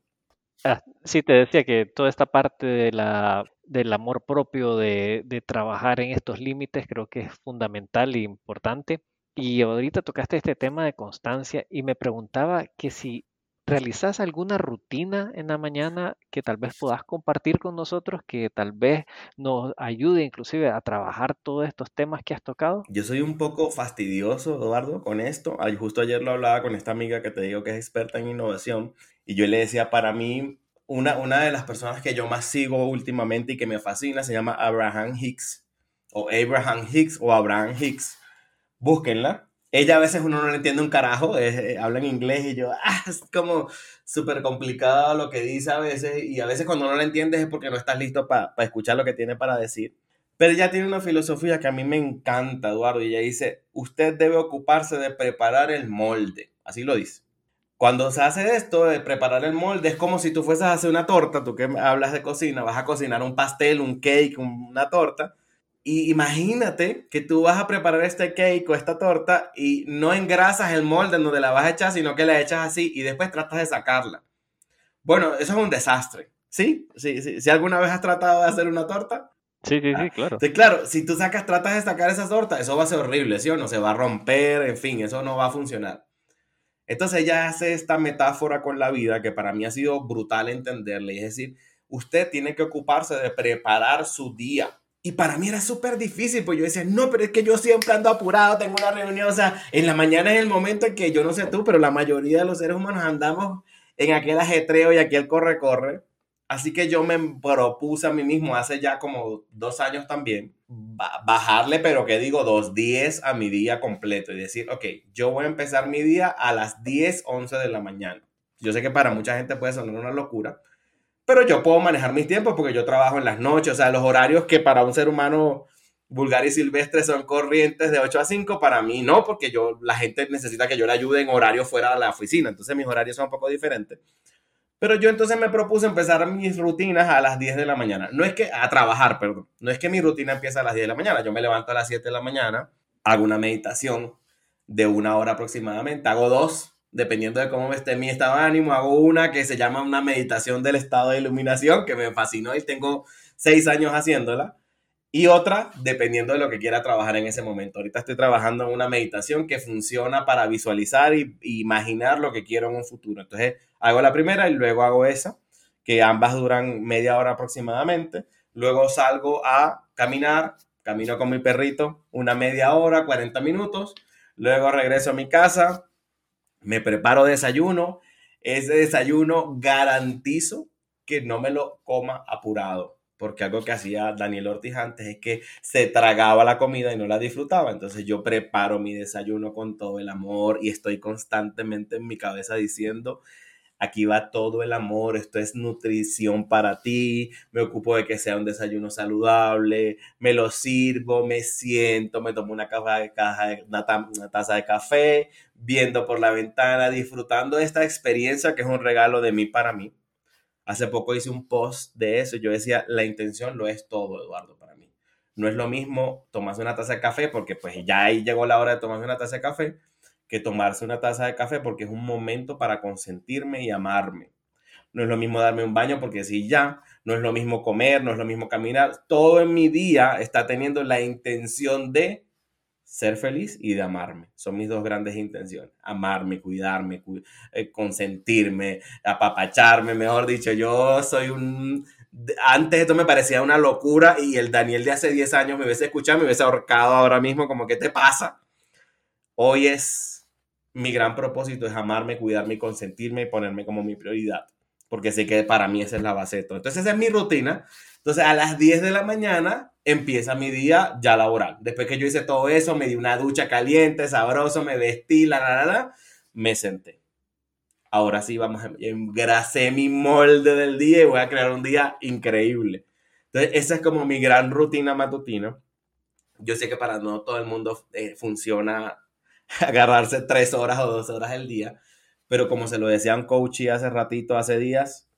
Ah, sí, te decía que toda esta parte de la, del amor propio, de, de trabajar en estos límites, creo que es fundamental e importante. Y ahorita tocaste este tema de constancia y me preguntaba que si ¿Realizas alguna rutina en la mañana que tal vez puedas compartir con nosotros, que tal vez nos ayude inclusive a trabajar todos estos temas que has tocado? Yo soy un poco fastidioso, Eduardo, con esto. Justo ayer lo hablaba con esta amiga que te digo que es experta en innovación y yo le decía, para mí, una, una de las personas que yo más sigo últimamente y que me fascina se llama Abraham Hicks o Abraham Hicks o Abraham Hicks. Búsquenla ella a veces uno no le entiende un carajo, eh, habla en inglés y yo, ah, es como súper complicado lo que dice a veces y a veces cuando no la entiendes es porque no estás listo para escuchar lo que tiene para decir. Pero ella tiene una filosofía que a mí me encanta, Eduardo, y ella dice, usted debe ocuparse de preparar el molde, así lo dice. Cuando se hace esto de preparar el molde, es como si tú fueses a hacer una torta, tú que hablas de cocina, vas a cocinar un pastel, un cake, una torta, y imagínate que tú vas a preparar este cake o esta torta y no engrasas el molde en donde la vas a echar, sino que la echas así y después tratas de sacarla. Bueno, eso es un desastre. Sí, sí, sí. Si alguna vez has tratado de hacer una torta. Sí, sí, sí, ah, claro. Sí, claro, si tú sacas, tratas de sacar esa torta, eso va a ser horrible, ¿sí o no? Se va a romper, en fin, eso no va a funcionar. Entonces ella hace esta metáfora con la vida que para mí ha sido brutal entenderle. Es decir, usted tiene que ocuparse de preparar su día. Y para mí era súper difícil, pues yo decía, no, pero es que yo siempre ando apurado, tengo una reunión, o sea, en la mañana es el momento en que yo no sé tú, pero la mayoría de los seres humanos andamos en aquel ajetreo y aquel corre-corre. Así que yo me propuse a mí mismo hace ya como dos años también bajarle, pero que digo, dos 10 a mi día completo y decir, ok, yo voy a empezar mi día a las 10, 11 de la mañana. Yo sé que para mucha gente puede sonar una locura, pero yo puedo manejar mis tiempos porque yo trabajo en las noches, o sea, los horarios que para un ser humano vulgar y silvestre son corrientes de 8 a 5, para mí no, porque yo, la gente necesita que yo le ayude en horario fuera de la oficina, entonces mis horarios son un poco diferentes. Pero yo entonces me propuse empezar mis rutinas a las 10 de la mañana. No es que, a trabajar, perdón. No es que mi rutina empiece a las 10 de la mañana. Yo me levanto a las 7 de la mañana, hago una meditación de una hora aproximadamente. Hago dos, dependiendo de cómo esté mi estado de ánimo. Hago una que se llama una meditación del estado de iluminación, que me fascinó y tengo seis años haciéndola. Y otra, dependiendo de lo que quiera trabajar en ese momento. Ahorita estoy trabajando en una meditación que funciona para visualizar y, imaginar lo que quiero en un futuro. Entonces, hago la primera y luego hago esa, que ambas duran media hora aproximadamente. Luego salgo a caminar, camino con mi perrito una media hora, 40 minutos. Luego regreso a mi casa, me preparo desayuno. Ese desayuno garantizo que no me lo coma apurado porque algo que hacía Daniel Ortiz antes es que se tragaba la comida y no la disfrutaba. Entonces yo preparo mi desayuno con todo el amor y estoy constantemente en mi cabeza diciendo, aquí va todo el amor, esto es nutrición para ti, me ocupo de que sea un desayuno saludable, me lo sirvo, me siento, me tomo una, caja de, una taza de café, viendo por la ventana, disfrutando de esta experiencia que es un regalo de mí para mí Hace poco hice un post de eso yo decía, la intención lo es todo, Eduardo, para mí. No es lo mismo tomarse una taza de café, porque pues ya ahí llegó la hora de tomarse una taza de café, que tomarse una taza de café porque es un momento para consentirme y amarme. No es lo mismo darme un baño porque si ya, no es lo mismo comer, no es lo mismo caminar. Todo en mi día está teniendo la intención de ser feliz y de amarme. Son mis dos grandes intenciones. Amarme, cuidarme, eh, consentirme, apapacharme, mejor dicho. Yo soy un... Antes esto me parecía una locura y el Daniel de hace 10 años me hubiese escuchado, me hubiese ahorcado ahora mismo como, ¿qué te pasa? Hoy es mi gran propósito, es amarme, cuidarme consentirme y ponerme como mi prioridad. Porque sé que para mí esa es la base de. Entonces esa es mi rutina. Entonces a las 10 de la mañana empieza mi día ya laboral. Después que yo hice todo eso, me di una ducha caliente, sabroso, me vestí, la, la, la, la me senté. Ahora sí, vamos a engrasé mi molde del día y voy a crear un día increíble. Entonces, esa es como mi gran rutina matutina. Yo sé que para no todo el mundo eh, funciona agarrarse tres horas o dos horas al día, pero como se lo decía un coach hace ratito, hace días,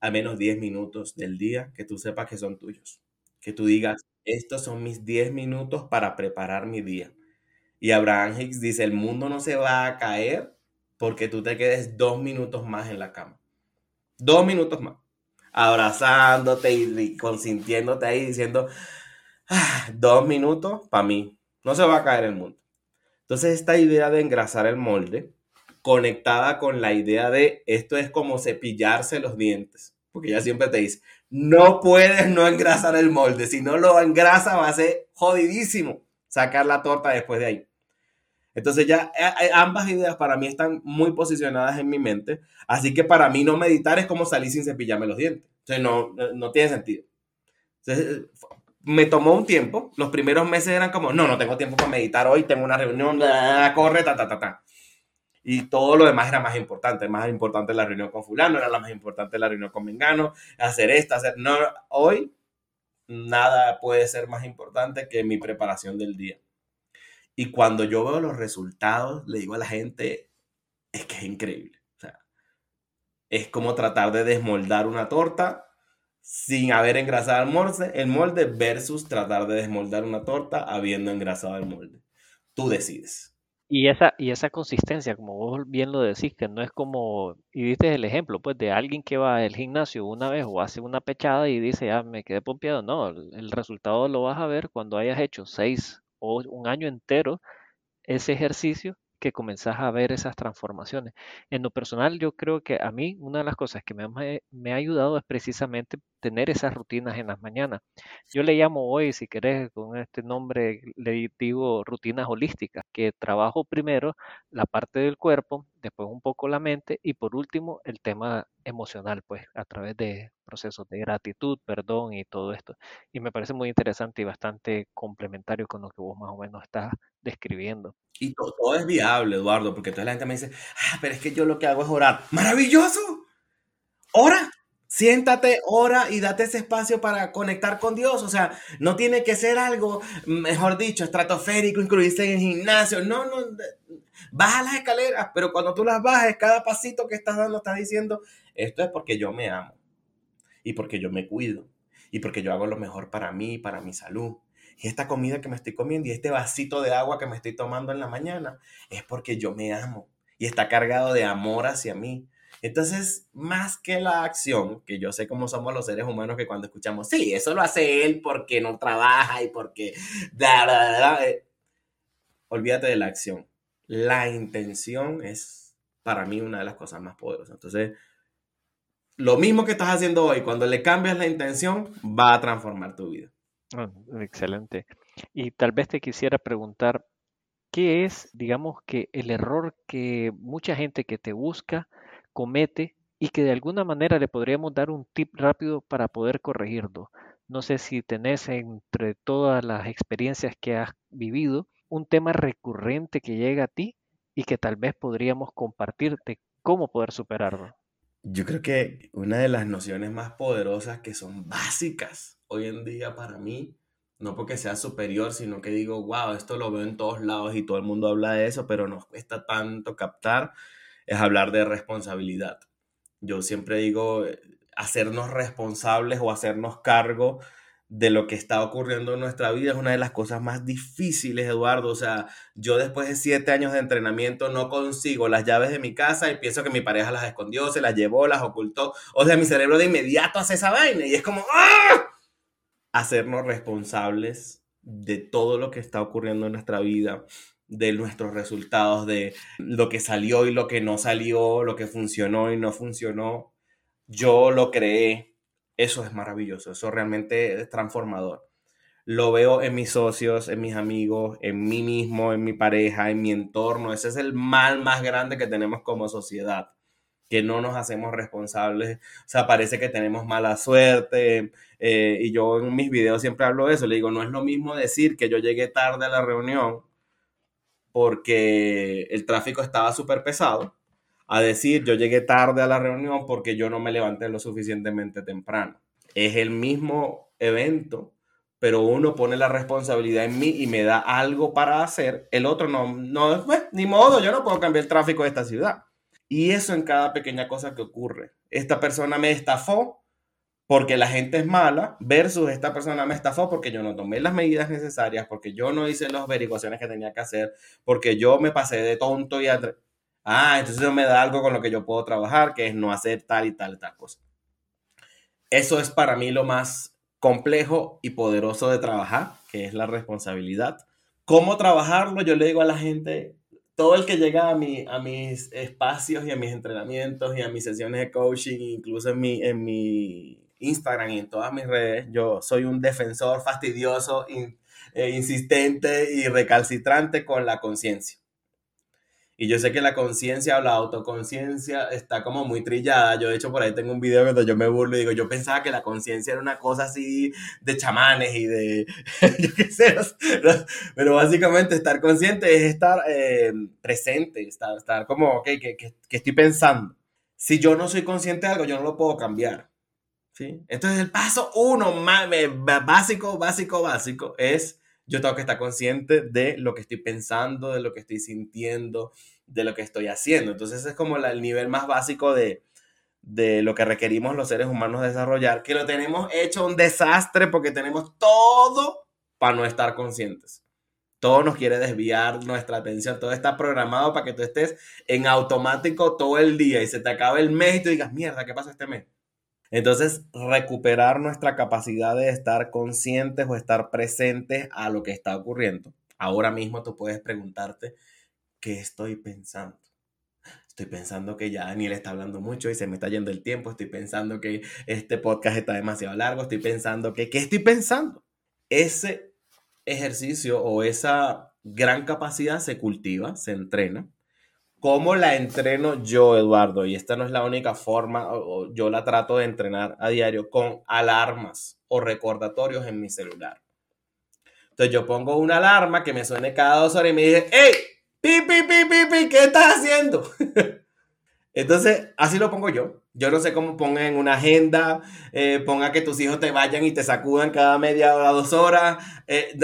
a menos 10 minutos del día que tú sepas que son tuyos que tú digas, estos son mis 10 minutos para preparar mi día. Y Abraham Hicks dice, el mundo no se va a caer porque tú te quedes dos minutos más en la cama. Dos minutos más. Abrazándote y consintiéndote ahí diciendo, ah, dos minutos para mí. No se va a caer el mundo. Entonces esta idea de engrasar el molde, conectada con la idea de esto es como cepillarse los dientes. Porque ella siempre te dice, no puedes no engrasar el molde. Si no lo engrasa, va a ser jodidísimo sacar la torta después de ahí. Entonces ya eh, eh, ambas ideas para mí están muy posicionadas en mi mente. Así que para mí no meditar es como salir sin cepillarme los dientes. Entonces no, no tiene sentido. Entonces me tomó un tiempo. Los primeros meses eran como, no, no tengo tiempo para meditar hoy, tengo una reunión, corre, ta, ta, ta, ta y todo lo demás era más importante. Más importante la reunión con fulano, era la más importante la reunión con Mengano, hacer esta, hacer... No, hoy nada puede ser más importante que mi preparación del día. Y cuando yo veo los resultados, le digo a la gente, es que es increíble. O sea, es como tratar de desmoldar una torta sin haber engrasado el molde, el molde versus tratar de desmoldar una torta habiendo engrasado el molde. Tú decides. Y esa, y esa consistencia, como vos bien lo decís, que no es como, y diste el ejemplo, pues, de alguien que va al gimnasio una vez o hace una pechada y dice, ya me quedé pompeado. No, el, resultado lo vas a ver cuando hayas hecho seis o un año entero ese ejercicio que comenzás a ver esas transformaciones. En lo personal, yo creo que a mí una de las cosas que me me ha ayudado es precisamente tener esas rutinas en las mañanas. Yo le llamo hoy, si querés, con este nombre, le digo rutinas holísticas, que trabajo primero la parte del cuerpo, después un poco la mente y por último el tema emocional, pues a través de procesos de gratitud, perdón y todo esto. Y me parece muy interesante y bastante complementario con lo que vos más o menos estás describiendo. Y todo, todo es viable, Eduardo, porque toda la gente me dice, ah, pero es que yo lo que hago es orar. ¡Maravilloso! ¡Ora! Siéntate, ora y date ese espacio para conectar con Dios. O sea, no tiene que ser algo, mejor dicho, estratosférico, incluirse en el gimnasio. No, no, baja las escaleras, pero cuando tú las bajes, cada pasito que estás dando, estás diciendo, esto es porque yo me amo y porque yo me cuido y porque yo hago lo mejor para mí, para mi salud. Y esta comida que me estoy comiendo y este vasito de agua que me estoy tomando en la mañana es porque yo me amo y está cargado de amor hacia mí. Entonces, más que la acción, que yo sé cómo somos los seres humanos que cuando escuchamos, sí, eso lo hace él porque no trabaja y porque... Eh, olvídate de la acción. La intención es para mí una de las cosas más poderosas. Entonces, lo mismo que estás haciendo hoy, cuando le cambias la intención, va a transformar tu vida. Ah, excelente. Y tal vez te quisiera preguntar, ¿qué es, digamos, que el error que mucha gente que te busca comete y que de alguna manera le podríamos dar un tip rápido para poder corregirlo. No sé si tenés entre todas las experiencias que has vivido un tema recurrente que llega a ti y que tal vez podríamos compartirte cómo poder superarlo. Yo creo que una de las nociones más poderosas que son básicas hoy en día para mí, no porque sea superior, sino que digo, wow, esto lo veo en todos lados y todo el mundo habla de eso, pero nos cuesta tanto captar, es hablar de responsabilidad. Yo siempre digo, hacernos responsables o hacernos cargo de lo que está ocurriendo en nuestra vida es una de las cosas más difíciles, Eduardo. O sea, yo después de siete años de entrenamiento no consigo las llaves de mi casa y pienso que mi pareja las escondió, se las llevó, las ocultó. O sea, mi cerebro de inmediato hace esa vaina y es como, ¡ah! Hacernos responsables de todo lo que está ocurriendo en nuestra vida, de nuestros resultados, de lo que salió y lo que no salió, lo que funcionó y no funcionó. Yo lo creé. Eso es maravilloso, eso realmente es transformador. Lo veo en mis socios, en mis amigos, en mí mismo, en mi pareja, en mi entorno. Ese es el mal más grande que tenemos como sociedad, que no nos hacemos responsables. O sea, parece que tenemos mala suerte. Eh, y yo en mis videos siempre hablo de eso. Le digo, no es lo mismo decir que yo llegué tarde a la reunión porque el tráfico estaba súper pesado, a decir yo llegué tarde a la reunión porque yo no me levanté lo suficientemente temprano. Es el mismo evento, pero uno pone la responsabilidad en mí y me da algo para hacer, el otro no, no, pues, ni modo, yo no puedo cambiar el tráfico de esta ciudad. Y eso en cada pequeña cosa que ocurre. Esta persona me estafó, porque la gente es mala, versus esta persona me estafó porque yo no tomé las medidas necesarias, porque yo no hice las averiguaciones que tenía que hacer, porque yo me pasé de tonto y... Ah, entonces eso me da algo con lo que yo puedo trabajar, que es no hacer tal y tal y tal cosa. Eso es para mí lo más complejo y poderoso de trabajar, que es la responsabilidad. ¿Cómo trabajarlo? Yo le digo a la gente, todo el que llega a, mi, a mis espacios y a mis entrenamientos y a mis sesiones de coaching, incluso en mi, en mi Instagram y en todas mis redes, yo soy un defensor fastidioso, eh, insistente y recalcitrante con la conciencia. Y yo sé que la conciencia o la autoconciencia está como muy trillada. Yo de hecho por ahí tengo un video donde yo me burlo y digo, yo pensaba que la conciencia era una cosa así de chamanes y de, yo qué sé, pero básicamente estar consciente es estar eh, presente, estar, estar como, ok, que, que, que estoy pensando. Si yo no soy consciente de algo, yo no lo puedo cambiar. Entonces el paso uno básico, básico, básico es yo tengo que estar consciente de lo que estoy pensando, de lo que estoy sintiendo, de lo que estoy haciendo. Entonces es como el nivel más básico de, de lo que requerimos los seres humanos desarrollar, que lo tenemos hecho un desastre porque tenemos todo para no estar conscientes. Todo nos quiere desviar nuestra atención, todo está programado para que tú estés en automático todo el día y se te acabe el mes y tú digas, mierda, ¿qué pasa este mes? Entonces, recuperar nuestra capacidad de estar conscientes o estar presentes a lo que está ocurriendo. Ahora mismo tú puedes preguntarte, ¿qué estoy pensando? Estoy pensando que ya Daniel está hablando mucho y se me está yendo el tiempo. Estoy pensando que este podcast está demasiado largo. Estoy pensando que, ¿qué estoy pensando? Ese ejercicio o esa gran capacidad se cultiva, se entrena. ¿Cómo la entreno yo, Eduardo? Y esta no es la única forma, yo la trato de entrenar a diario con alarmas o recordatorios en mi celular. Entonces yo pongo una alarma que me suene cada dos horas y me dice, ¡Ey! ¡Pi, pi, pi, pi, pi! ¿Qué estás haciendo? Entonces, así lo pongo yo. Yo no sé cómo ponga en una agenda, eh, ponga que tus hijos te vayan y te sacudan cada media hora, dos horas. Eh,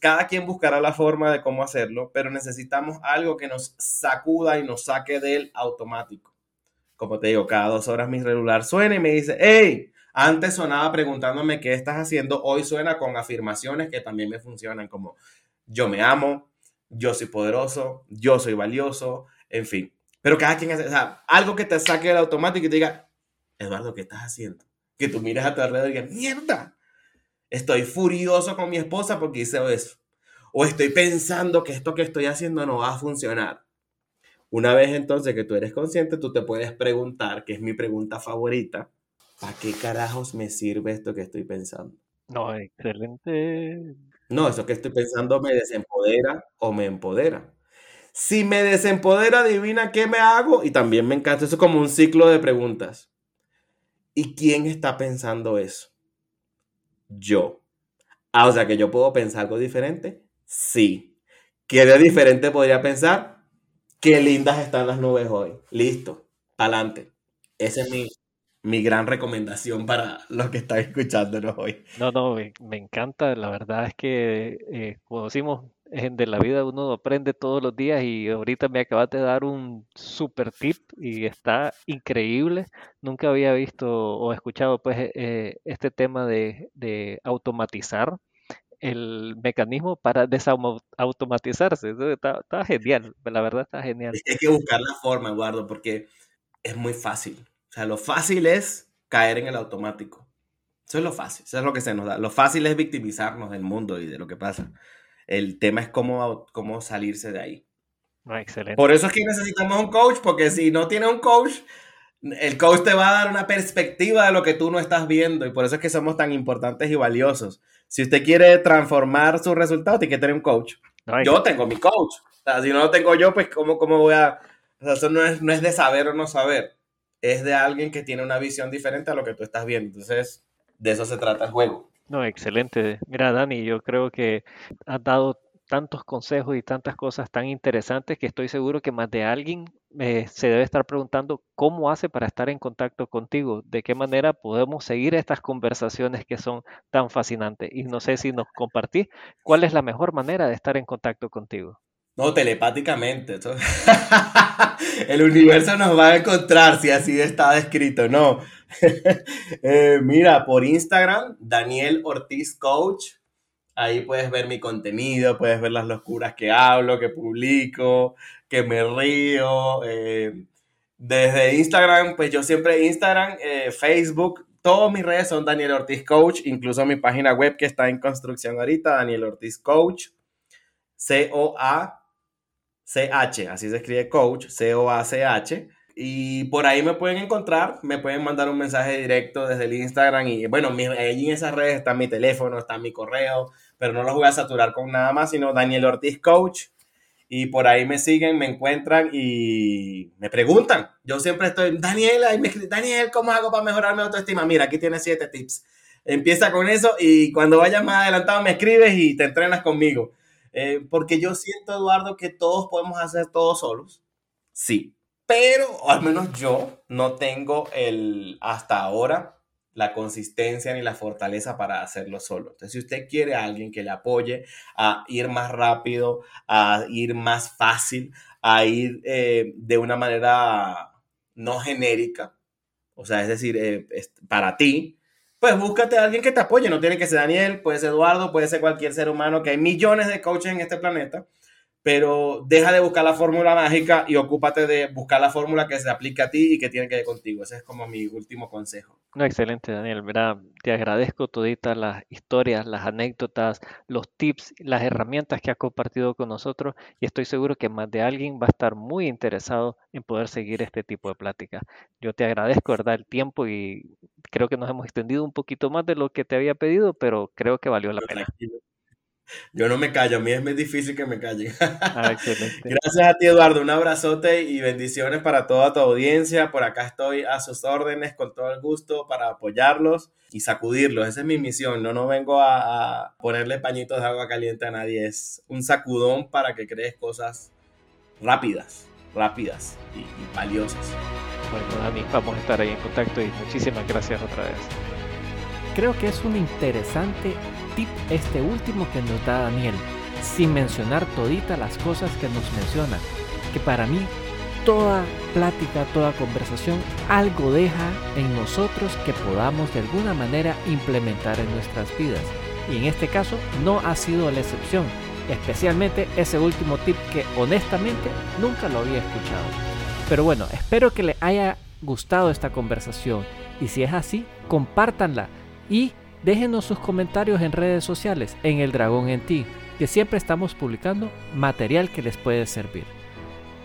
cada quien buscará la forma de cómo hacerlo, pero necesitamos algo que nos sacuda y nos saque del automático. Como te digo, cada dos horas mi celular suena y me dice, hey, antes sonaba preguntándome qué estás haciendo, hoy suena con afirmaciones que también me funcionan como yo me amo, yo soy poderoso, yo soy valioso, en fin. Pero cada quien hace, o sea, algo que te saque del automático y te diga, Eduardo, ¿qué estás haciendo? Que tú mires a tu alrededor y digas, mierda, estoy furioso con mi esposa porque hice eso. O estoy pensando que esto que estoy haciendo no va a funcionar. Una vez entonces que tú eres consciente, tú te puedes preguntar, que es mi pregunta favorita, ¿para qué carajos me sirve esto que estoy pensando? No, excelente no, eso que estoy pensando me desempodera o me empodera. Si me desempodera, adivina qué me hago. Y también me encanta, eso es como un ciclo de preguntas. ¿Y quién está pensando eso? Yo. Ah, o sea que yo puedo pensar algo diferente. Sí. ¿Qué de diferente podría pensar? Qué lindas están las nubes hoy. Listo. Adelante. Ese es mi, mi gran recomendación para los que están escuchándonos hoy. No, no, me, encanta. La verdad es que, eh, como decimos, de la vida uno aprende todos los días y ahorita me acabas de dar un super tip y está increíble. Nunca había visto o escuchado pues eh, este tema de, automatizar el mecanismo para desautomatizarse. Está, está, genial, la verdad está genial. hay que buscar la forma, Eduardo, porque es muy fácil. O sea, lo fácil es caer en el automático. Eso es lo fácil, eso es lo que se nos da. Lo fácil es victimizarnos del mundo y de lo que pasa. El tema es cómo, cómo salirse de ahí. Ah, excelente. Por eso es que necesitamos un coach, porque si no tienes un coach, el coach te va a dar una perspectiva de lo que tú no estás viendo y por eso es que somos tan importantes y valiosos. Si usted quiere transformar sus resultados, tiene que tener un coach. yo tengo mi coach. O sea, si no lo tengo yo, pues ¿cómo, cómo voy a...? O sea, eso no es, no es de saber o no saber es de alguien que tiene una visión diferente a lo que tú estás viendo. Entonces, de eso se trata el juego. No, excelente. Mira, Dani, yo creo que has dado tantos consejos y tantas cosas tan interesantes que estoy seguro que más de alguien eh, se debe estar preguntando cómo hace para estar en contacto contigo, de qué manera podemos seguir estas conversaciones que son tan fascinantes. Y no sé si nos compartís cuál es la mejor manera de estar en contacto contigo. No, telepáticamente. El universo nos va a encontrar si así está descrito, no. Eh, mira, por Instagram, Daniel Ortiz Coach. Ahí puedes ver mi contenido, puedes ver las locuras que hablo, que publico, que me río. Eh, desde Instagram, pues yo siempre Instagram, eh, Facebook, todas mis redes son Daniel Ortiz Coach, incluso mi página web que está en construcción ahorita, Daniel Ortiz Coach. C-O-A CH, así se escribe coach, C-O-A-C-H. Y por ahí me pueden encontrar, me pueden mandar un mensaje directo desde el Instagram y bueno, ahí en esas redes está mi teléfono, está mi correo, pero no los voy a saturar con nada más, sino Daniel Ortiz Coach. Y por ahí me siguen, me encuentran y me preguntan. Yo siempre estoy, Daniel, Daniel, ¿cómo hago para mejorar mi autoestima? Mira, aquí tienes siete tips. Empieza con eso y cuando vayas más adelantado me escribes y te entrenas conmigo. Eh, porque yo siento, Eduardo, que todos podemos hacer todo solos. Sí. Pero, al menos yo, no tengo el, hasta ahora, la consistencia ni la fortaleza para hacerlo solo. Entonces, si usted quiere a alguien que le apoye a ir más rápido, a ir más fácil, a ir eh, de una manera no genérica, o sea, es decir, eh, para ti, pues búscate a alguien que te apoye. No tiene que ser Daniel, puede ser Eduardo, puede ser cualquier ser humano, que hay millones de coaches en este planeta pero deja de buscar la fórmula mágica y ocúpate de buscar la fórmula que se aplique a ti y que tiene que ver contigo. Ese es como mi último consejo. No, excelente, Daniel. ¿verdad? Te agradezco toditas las historias, las anécdotas, los tips, las herramientas que has compartido con nosotros y estoy seguro que más de alguien va a estar muy interesado en poder seguir este tipo de plática. Yo te agradezco, ¿verdad? El tiempo y creo que nos hemos extendido un poquito más de lo que te había pedido, pero creo que valió la pena. Yo no me callo, a mí es muy difícil que me callen. Ah, Gracias a ti, Eduardo. Un abrazote y bendiciones para toda tu audiencia. Por acá estoy a sus órdenes con todo el gusto para apoyarlos y sacudirlos. Esa es mi misión. No, no vengo a, ponerle pañitos de agua caliente a nadie. Es un sacudón para que crees cosas rápidas, rápidas y, y valiosas. Bueno, Dani, vamos a estar ahí en contacto y muchísimas gracias otra vez. Creo que es un interesante este último que nos da Daniel, sin mencionar todita las cosas que nos menciona, que para mí toda plática, toda conversación algo deja en nosotros que podamos de alguna manera implementar en nuestras vidas. Y en este caso no ha sido la excepción, especialmente ese último tip que honestamente nunca lo había escuchado. Pero bueno, espero que le haya gustado esta conversación y si es así, compártanla y déjenos sus comentarios en redes sociales, en El Dragón en Ti, que siempre estamos publicando material que les puede servir.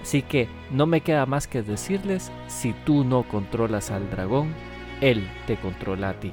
Así que no me queda más que decirles, si tú no controlas al dragón, él te controla a ti.